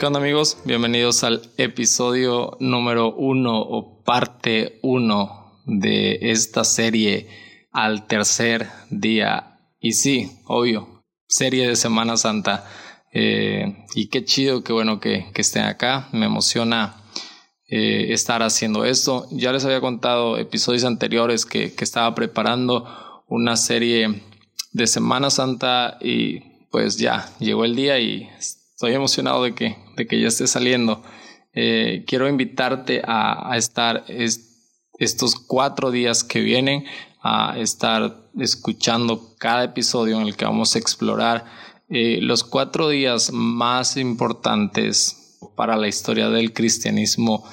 ¿Qué onda amigos? Bienvenidos al episodio número uno o parte uno de esta serie al tercer día. Y sí, obvio, serie de Semana Santa. Eh, y qué chido, qué bueno que, estén acá. Me emociona eh, estar haciendo esto. Ya les había contado episodios anteriores que, que estaba preparando una serie de Semana Santa y pues ya llegó el día y estoy emocionado de que, de que ya esté saliendo. Eh, quiero invitarte a, estar estos cuatro días que vienen, a estar escuchando cada episodio en el que vamos a explorar eh, los cuatro días más importantes para la historia del cristianismo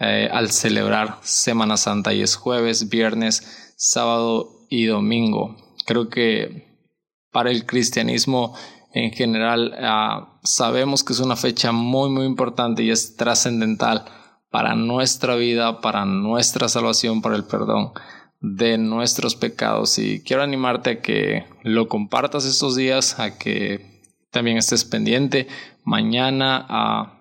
eh, al celebrar Semana Santa y es jueves, viernes, sábado y domingo. Creo que para el cristianismo en general, ah, sabemos que es una fecha muy, muy importante y es trascendental para nuestra vida, para nuestra salvación, para el perdón de nuestros pecados. Y quiero animarte a que lo compartas estos días, a que también estés pendiente. Mañana, a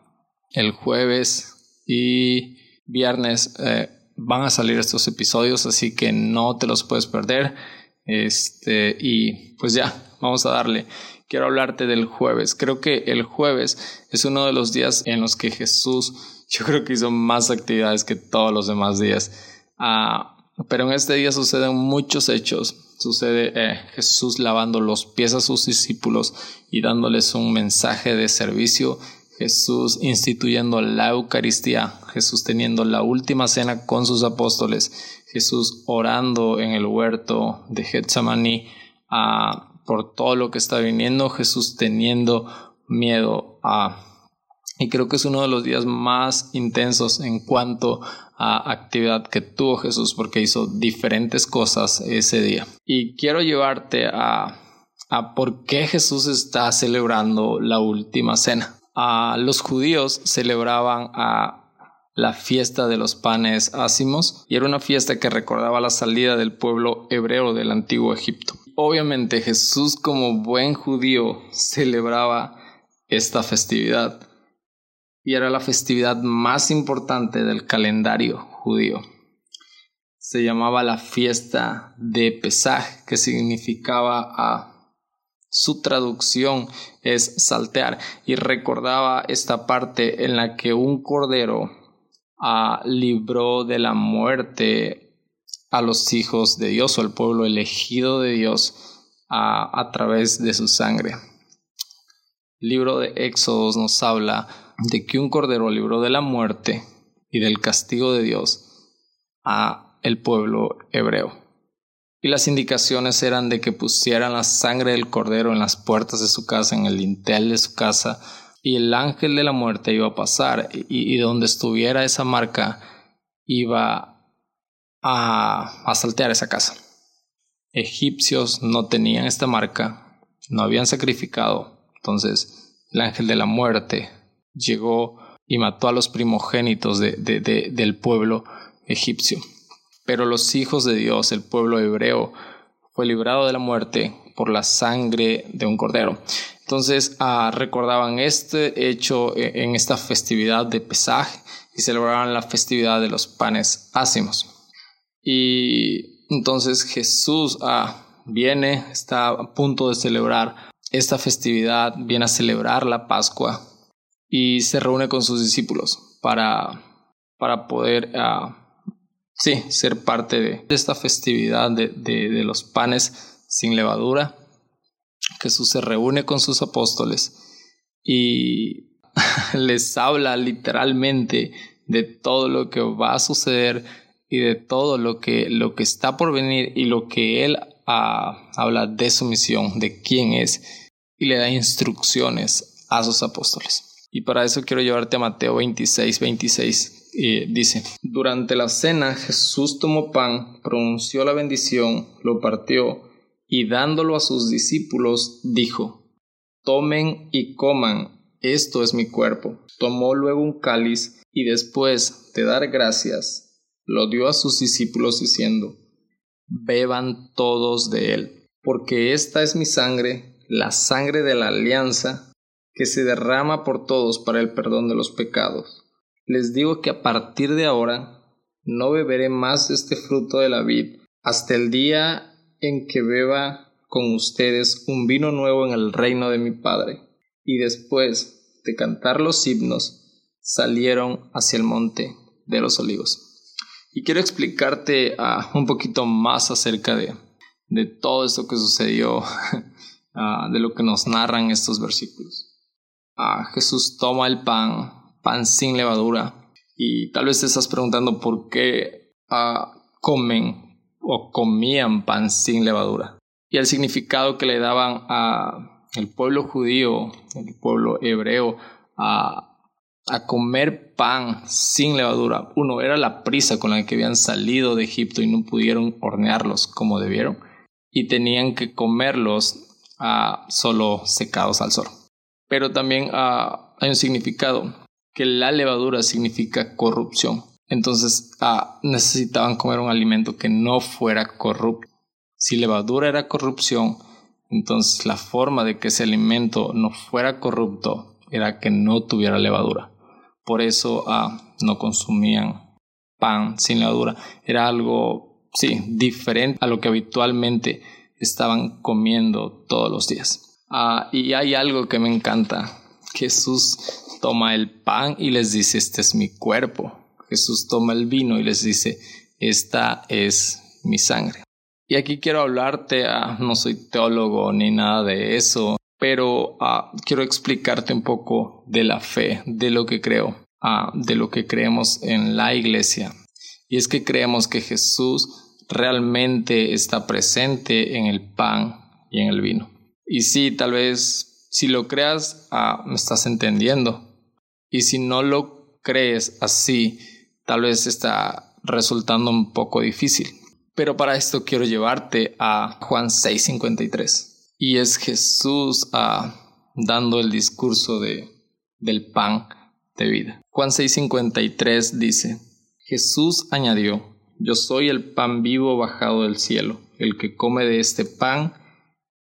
el jueves y viernes eh, van a salir estos episodios, así que no te los puedes perder. Este, y pues ya, vamos a darle quiero hablarte del jueves. Creo que el jueves es uno de los días en los que Jesús, yo creo que hizo más actividades que todos los demás días. Ah, pero en este día suceden muchos hechos. Sucede eh, Jesús lavando los pies a sus discípulos y dándoles un mensaje de servicio. Jesús instituyendo la Eucaristía, Jesús teniendo la última cena con sus apóstoles, Jesús orando en el huerto de Getsemaní, a por todo lo que está viniendo, Jesús teniendo miedo a... Y creo que es uno de los días más intensos en cuanto a actividad que tuvo Jesús porque hizo diferentes cosas ese día. Y quiero llevarte a, a por qué Jesús está celebrando la última cena. A los judíos celebraban a la fiesta de los panes ácimos y era una fiesta que recordaba la salida del pueblo hebreo del antiguo Egipto obviamente Jesús como buen judío celebraba esta festividad y era la festividad más importante del calendario judío. Se llamaba la fiesta de Pesaj, que significaba a su traducción es saltear y recordaba esta parte en la que un cordero ah, libró de la muerte a los hijos de Dios o al pueblo elegido de Dios a, través de su sangre. El libro de Éxodos nos habla de que un cordero libró de la muerte y del castigo de Dios a el pueblo hebreo. Y las indicaciones eran de que pusieran la sangre del cordero en las puertas de su casa, en el dintel de su casa, y el ángel de la muerte iba a pasar, y, y donde estuviera esa marca iba a, saltear esa casa. Egipcios no tenían esta marca, no habían sacrificado, entonces el ángel de la muerte llegó y mató a los primogénitos del pueblo egipcio. Pero los hijos de Dios, el pueblo hebreo, fue librado de la muerte por la sangre de un cordero. Entonces ah, recordaban este hecho e, en esta festividad de Pesaj y celebraban la festividad de los panes ácimos. Y entonces Jesús ah, viene, está a punto de celebrar esta festividad, viene a celebrar la Pascua y se reúne con sus discípulos para, para poder ah, sí, ser parte de esta festividad de, de los panes sin levadura. Jesús se reúne con sus apóstoles y les habla literalmente de todo lo que va a suceder y de todo lo que, lo que está por venir y lo que él ah, habla de su misión, de quién es, y le da instrucciones a sus apóstoles. Y para eso quiero llevarte a Mateo 26, 26. Y dice, durante la cena Jesús tomó pan, pronunció la bendición, lo partió y dándolo a sus discípulos dijo, tomen y coman, esto es mi cuerpo. Tomó luego un cáliz y después de dar gracias, lo dio a sus discípulos diciendo, Beban todos de él, porque esta es mi sangre, la sangre de la alianza, que se derrama por todos para el perdón de los pecados. Les digo que a partir de ahora no beberé más este fruto de la vid hasta el día en que beba con ustedes un vino nuevo en el reino de mi Padre. Y después de cantar los himnos, salieron hacia el monte de los olivos. Y quiero explicarte ah, un poquito más acerca de, de todo esto que sucedió, ah, de lo que nos narran estos versículos. Ah, Jesús toma el pan, pan sin levadura, y tal vez te estás preguntando por qué comen o comían pan sin levadura. Y el significado que le daban al pueblo judío, el pueblo hebreo, a a comer pan sin levadura. Uno, era la prisa con la que habían salido de Egipto y no pudieron hornearlos como debieron. Y tenían que comerlos ah, solo secados al sol. Pero también ah, hay un significado, que la levadura significa corrupción. Entonces ah, necesitaban comer un alimento que no fuera corrupto. Si levadura era corrupción, entonces la forma de que ese alimento no fuera corrupto era que no tuviera levadura. Por eso ah, no consumían pan sin levadura. Era algo, sí, diferente a lo que habitualmente estaban comiendo todos los días. Ah, y hay algo que me encanta. Jesús toma el pan y les dice, este es mi cuerpo. Jesús toma el vino y les dice, esta es mi sangre. Y aquí quiero hablarte, ah, no soy teólogo ni nada de eso, pero ah, quiero explicarte un poco de la fe, de lo que creo, ah, de lo que creemos en la iglesia. Y es que creemos que Jesús realmente está presente en el pan y en el vino. Y sí, tal vez si lo creas, ah, me estás entendiendo. Y si no lo crees así, tal vez está resultando un poco difícil. Pero para esto quiero llevarte a Juan 6:53 y es Jesús ah, dando el discurso de, del pan de vida. Juan 6:53 dice, Jesús añadió, yo soy el pan vivo bajado del cielo, el que come de este pan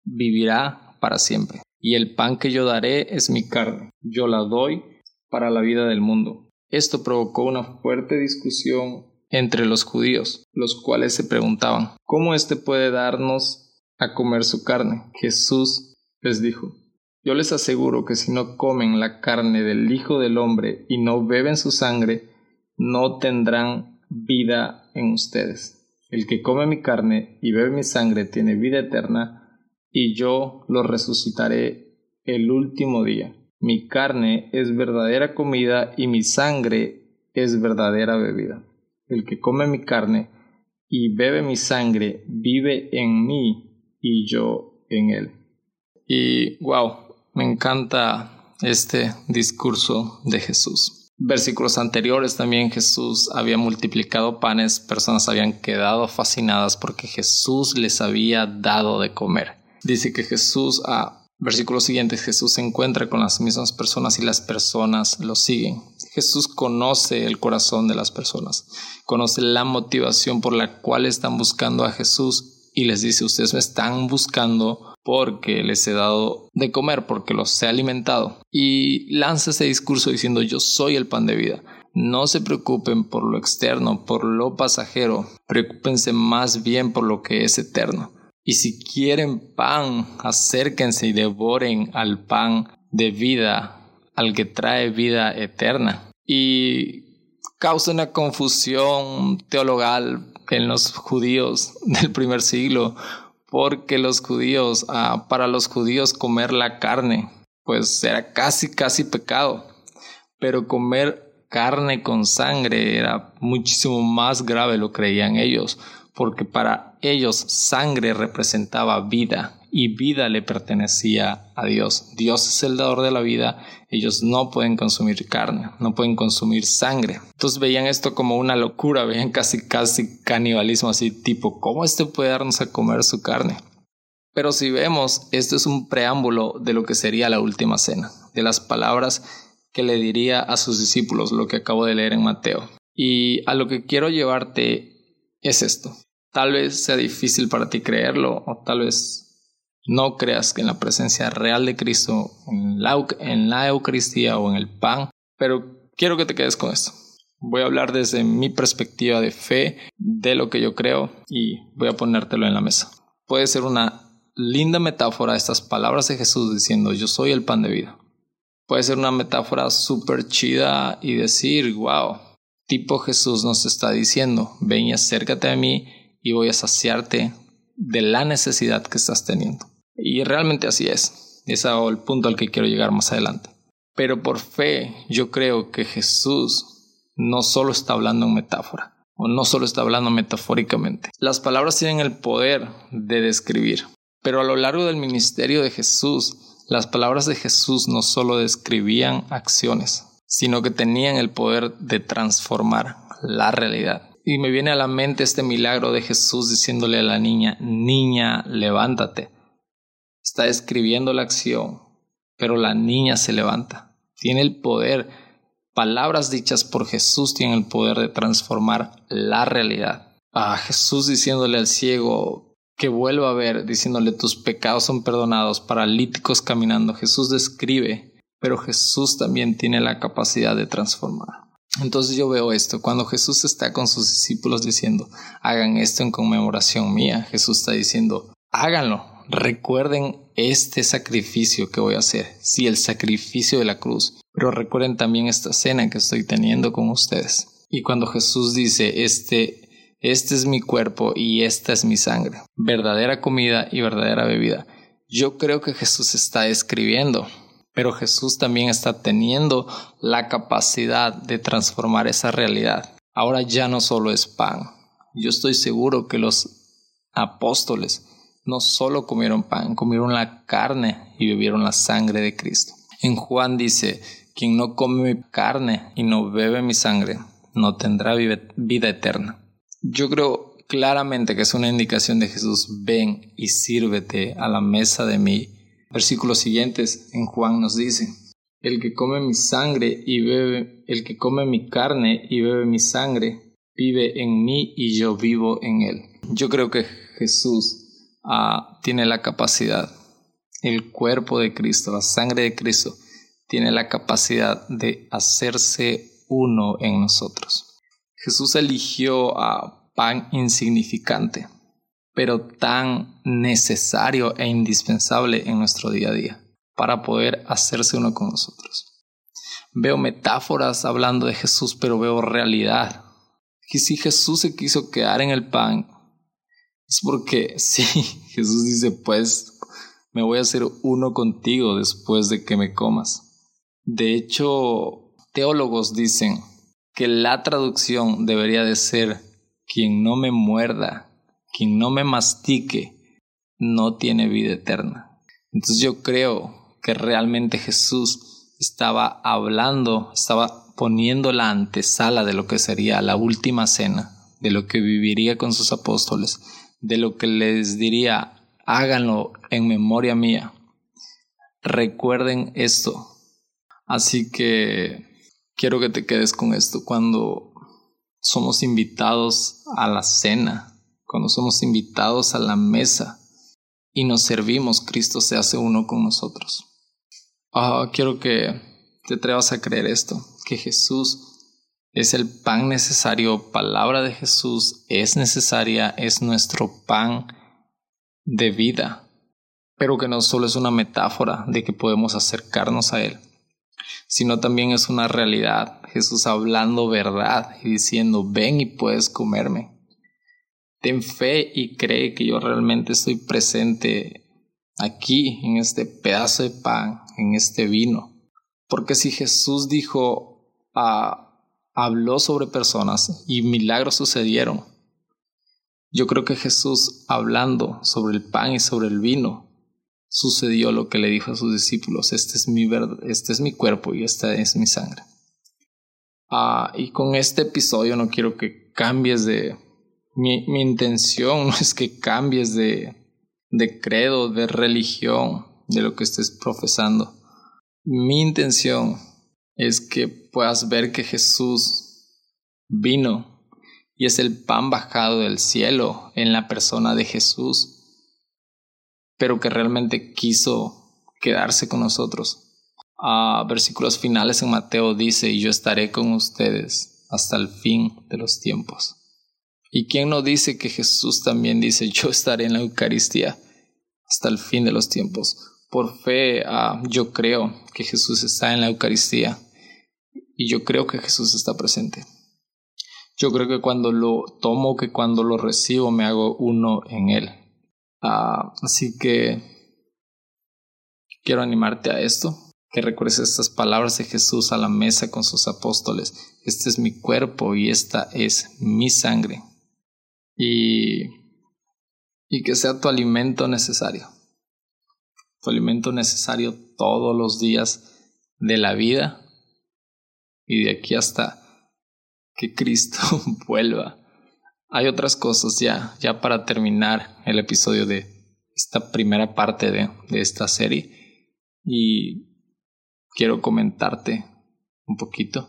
vivirá para siempre. Y el pan que yo daré es mi carne, yo la doy para la vida del mundo. Esto provocó una fuerte discusión entre los judíos, los cuales se preguntaban, ¿cómo éste puede darnos a comer su carne. Jesús les dijo, Yo les aseguro que si no comen la carne del Hijo del Hombre y no beben su sangre, no tendrán vida en ustedes. El que come mi carne y bebe mi sangre tiene vida eterna, y yo lo resucitaré el último día. Mi carne es verdadera comida y mi sangre es verdadera bebida. El que come mi carne y bebe mi sangre vive en mí y yo en él. Y wow, me encanta este discurso de Jesús. Versículos anteriores también Jesús había multiplicado panes, personas habían quedado fascinadas porque Jesús les había dado de comer. Dice que Jesús, a versículos siguientes, Jesús se encuentra con las mismas personas y las personas lo siguen. Jesús conoce el corazón de las personas, conoce la motivación por la cual están buscando a Jesús y les dice, ustedes me están buscando porque les he dado de comer, porque los he alimentado. Y lanza ese discurso diciendo, yo soy el pan de vida. No se preocupen por lo externo, por lo pasajero, preocúpense más bien por lo que es eterno. Y si quieren pan, acérquense y devoren al pan de vida, al que trae vida eterna. Y causa una confusión teologal en los judíos del primer siglo, porque los judíos, ah, para los judíos comer la carne, pues era casi, casi pecado, pero comer carne con sangre era muchísimo más grave, lo creían ellos, porque para ellos sangre representaba vida y vida le pertenecía a Dios. Dios es el dador de la vida, ellos no pueden consumir carne, no pueden consumir sangre. Entonces veían esto como una locura, veían casi casi canibalismo así tipo, ¿cómo este puede darnos a comer su carne? Pero si vemos, esto es un preámbulo de lo que sería la última cena, de las palabras que le diría a sus discípulos, lo que acabo de leer en Mateo. Y a lo que quiero llevarte es esto. Tal vez sea difícil para ti creerlo, o tal vez No creas que en la presencia real de Cristo, en la, en Eucaristía o en el pan, pero quiero que te quedes con esto. Voy a hablar desde mi perspectiva de fe, de lo que yo creo y voy a ponértelo en la mesa. Puede ser una linda metáfora estas palabras de Jesús diciendo yo soy el pan de vida. Puede ser una metáfora súper chida y decir, wow, tipo Jesús nos está diciendo, ven y acércate a mí y voy a saciarte de la necesidad que estás teniendo. Y realmente así es. Es el punto al que quiero llegar más adelante. Pero por fe yo creo que Jesús no solo está hablando en metáfora, o no solo está hablando metafóricamente. Las palabras tienen el poder de describir. Pero a lo largo del ministerio de Jesús, las palabras de Jesús no solo describían acciones, sino que tenían el poder de transformar la realidad. Y me viene a la mente este milagro de Jesús diciéndole a la niña, niña, levántate. Está describiendo la acción, pero la niña se levanta. Tiene el poder, palabras dichas por Jesús tienen el poder de transformar la realidad. A Jesús diciéndole al ciego que vuelva a ver, diciéndole tus pecados son perdonados, paralíticos caminando. Jesús describe, pero Jesús también tiene la capacidad de transformar. Entonces yo veo esto, cuando Jesús está con sus discípulos diciendo, hagan esto en conmemoración mía, Jesús está diciendo, háganlo, recuerden este sacrificio que voy a hacer, sí, el sacrificio de la cruz, pero recuerden también esta cena que estoy teniendo con ustedes. Y cuando Jesús dice, este, este es mi cuerpo y esta es mi sangre, verdadera comida y verdadera bebida, yo creo que Jesús está escribiendo pero Jesús también está teniendo la capacidad de transformar esa realidad. Ahora ya no solo es pan. Yo estoy seguro que los apóstoles no solo comieron pan, comieron la carne y bebieron la sangre de Cristo. En Juan dice, quien no come mi carne y no bebe mi sangre, no tendrá vida eterna. Yo creo claramente que es una indicación de Jesús, ven y sírvete a la mesa de mí Versículos siguientes en Juan nos dice, el que come mi sangre y bebe, el que come mi carne y bebe mi sangre, vive en mí y yo vivo en él. Yo creo que Jesús ah, tiene la capacidad, el cuerpo de Cristo, la sangre de Cristo, tiene la capacidad de hacerse uno en nosotros. Jesús eligió a pan insignificante pero tan necesario e indispensable en nuestro día a día para poder hacerse uno con nosotros. Veo metáforas hablando de Jesús, pero veo realidad. Que si Jesús se quiso quedar en el pan, es porque sí, Jesús dice, pues me voy a hacer uno contigo después de que me comas. De hecho, teólogos dicen que la traducción debería de ser quien no me muerda quien no me mastique no tiene vida eterna. Entonces yo creo que realmente Jesús estaba hablando, estaba poniendo la antesala de lo que sería la última cena, de lo que viviría con sus apóstoles, de lo que les diría, háganlo en memoria mía. Recuerden esto. Así que quiero que te quedes con esto cuando somos invitados a la cena cuando somos invitados a la mesa y nos servimos, Cristo se hace uno con nosotros. Ah, quiero que te atrevas a creer esto, que Jesús es el pan necesario, palabra de Jesús es necesaria, es nuestro pan de vida, pero que no solo es una metáfora de que podemos acercarnos a Él, sino también es una realidad, Jesús hablando verdad y diciendo, ven y puedes comerme. Ten fe y cree que yo realmente estoy presente aquí, en este pedazo de pan, en este vino. Porque si Jesús dijo, ah, habló sobre personas y milagros sucedieron, yo creo que Jesús hablando sobre el pan y sobre el vino, sucedió lo que le dijo a sus discípulos, este es mi, este es mi cuerpo y esta es mi sangre. Ah, y con este episodio no quiero que cambies de, mi, mi intención no es que cambies de, de credo, de religión, de lo que estés profesando. Mi intención es que puedas ver que Jesús vino y es el pan bajado del cielo en la persona de Jesús pero que realmente quiso quedarse con nosotros. A versículos finales en Mateo dice, y yo estaré con ustedes hasta el fin de los tiempos. ¿Y quién no dice que Jesús también dice, yo estaré en la Eucaristía hasta el fin de los tiempos? Por fe, ah, yo creo que Jesús está en la Eucaristía y yo creo que Jesús está presente. Yo creo que cuando lo tomo, que cuando lo recibo, me hago uno en Él. Ah, así que quiero animarte a esto, que recuerdes estas palabras de Jesús a la mesa con sus apóstoles. Este es mi cuerpo y esta es mi sangre y, y que sea tu alimento necesario. Tu alimento necesario todos los días de la vida. Y de aquí hasta que Cristo vuelva. Hay otras cosas ya, ya para terminar el episodio de esta primera parte de, de esta serie. Y quiero comentarte un poquito.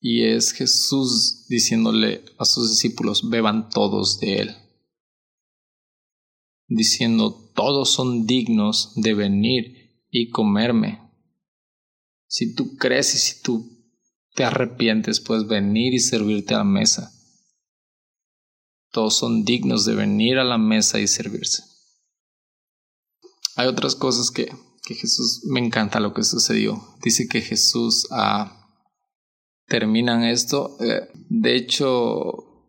Y es Jesús diciéndole a sus discípulos, beban todos de él, diciendo, todos son dignos de venir y comerme. Si tú crees y si tú te arrepientes, puedes venir y servirte a la mesa. Todos son dignos de venir a la mesa y servirse. Hay otras cosas que, que Jesús, me encanta lo que sucedió. Dice que Jesús ha terminan esto. Eh, de hecho,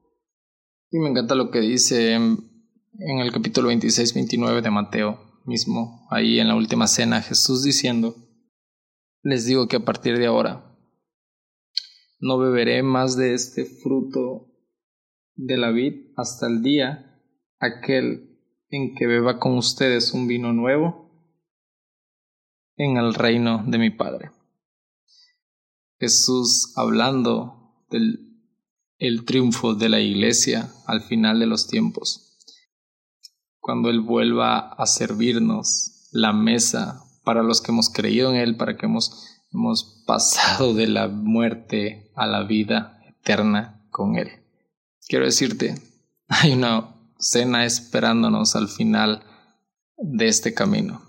y me encanta lo que dice el capítulo 26-29 de Mateo mismo, ahí en la última cena, Jesús diciendo, les digo que a partir de ahora no beberé más de este fruto de la vid hasta el día aquel en que beba con ustedes un vino nuevo en el reino de mi Padre. Jesús hablando del el triunfo de la iglesia al final de los tiempos. Cuando Él vuelva a servirnos la mesa para los que hemos creído en Él, para que hemos, hemos pasado de la muerte a la vida eterna con Él. Quiero decirte, hay una cena esperándonos al final de este camino.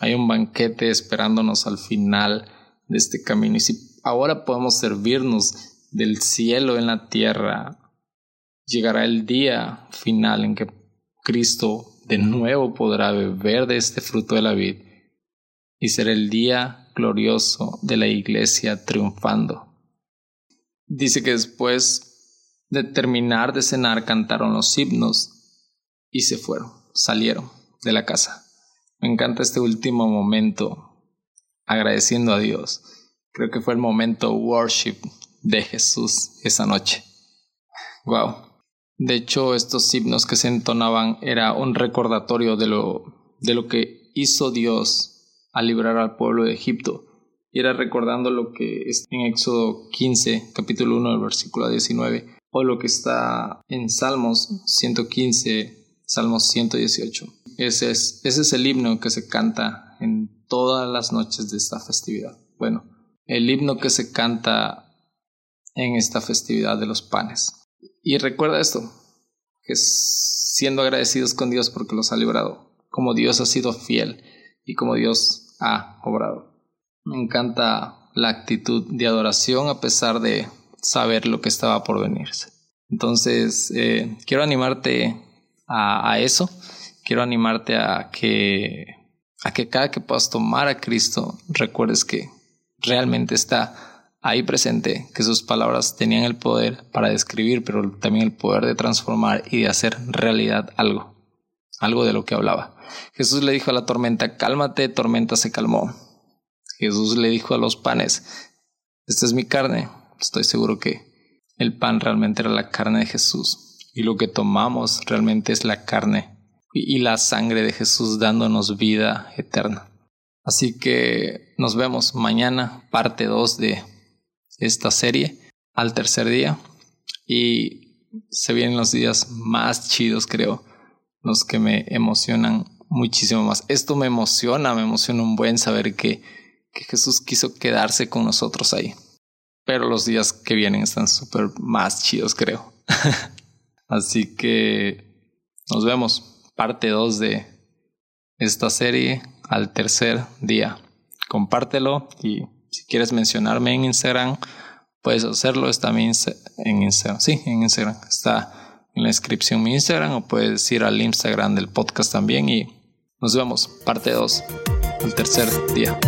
Hay un banquete esperándonos al final de este camino. Y si ahora podemos servirnos del cielo en la tierra, llegará el día final en que Cristo de nuevo podrá beber de este fruto de la vid y será el día glorioso de la iglesia triunfando. Dice que después de terminar de cenar cantaron los himnos y se fueron, salieron de la casa. Me encanta este último momento agradeciendo a Dios. Creo que fue el momento worship de Jesús esa noche. Wow. De hecho, estos himnos que se entonaban era un recordatorio de lo, de lo que hizo Dios al librar al pueblo de Egipto. Y era recordando lo que está en Éxodo 15, capítulo 1, versículo 19, o lo que está en Salmos 115, Salmos 118. Ese es, ese es el himno que se canta en todas las noches de esta festividad. Bueno, el himno que se canta en esta festividad de los panes. Y recuerda esto, que siendo agradecidos con Dios porque los ha librado, como Dios ha sido fiel y como Dios ha obrado. Me encanta la actitud de adoración a pesar de saber lo que estaba por venirse. Entonces, eh, quiero animarte a eso, quiero animarte a que a que cada que puedas tomar a Cristo recuerdes que realmente está ahí presente, que sus palabras tenían el poder para describir, pero también el poder de transformar y de hacer realidad algo, algo de lo que hablaba. Jesús le dijo a la tormenta, cálmate, tormenta se calmó. Jesús le dijo a los panes, esta es mi carne. Estoy seguro que el pan realmente era la carne de Jesús y lo que tomamos realmente es la carne y la sangre de Jesús dándonos vida eterna. Así que nos vemos mañana, parte 2 de esta serie, al tercer día. Y se vienen los días más chidos, creo, los que me emocionan muchísimo más. Esto me emociona, me emociona un buen saber que, que Jesús quiso quedarse con nosotros ahí. Pero los días que vienen están súper más chidos, creo. Así que Nos vemos. Parte 2 de esta serie al tercer día. Compártelo y si quieres mencionarme en Instagram, puedes hacerlo. Está en Instagram. Sí, en Instagram. Está en la descripción mi Instagram o puedes ir al Instagram del podcast también y nos vemos. Parte 2 al tercer día.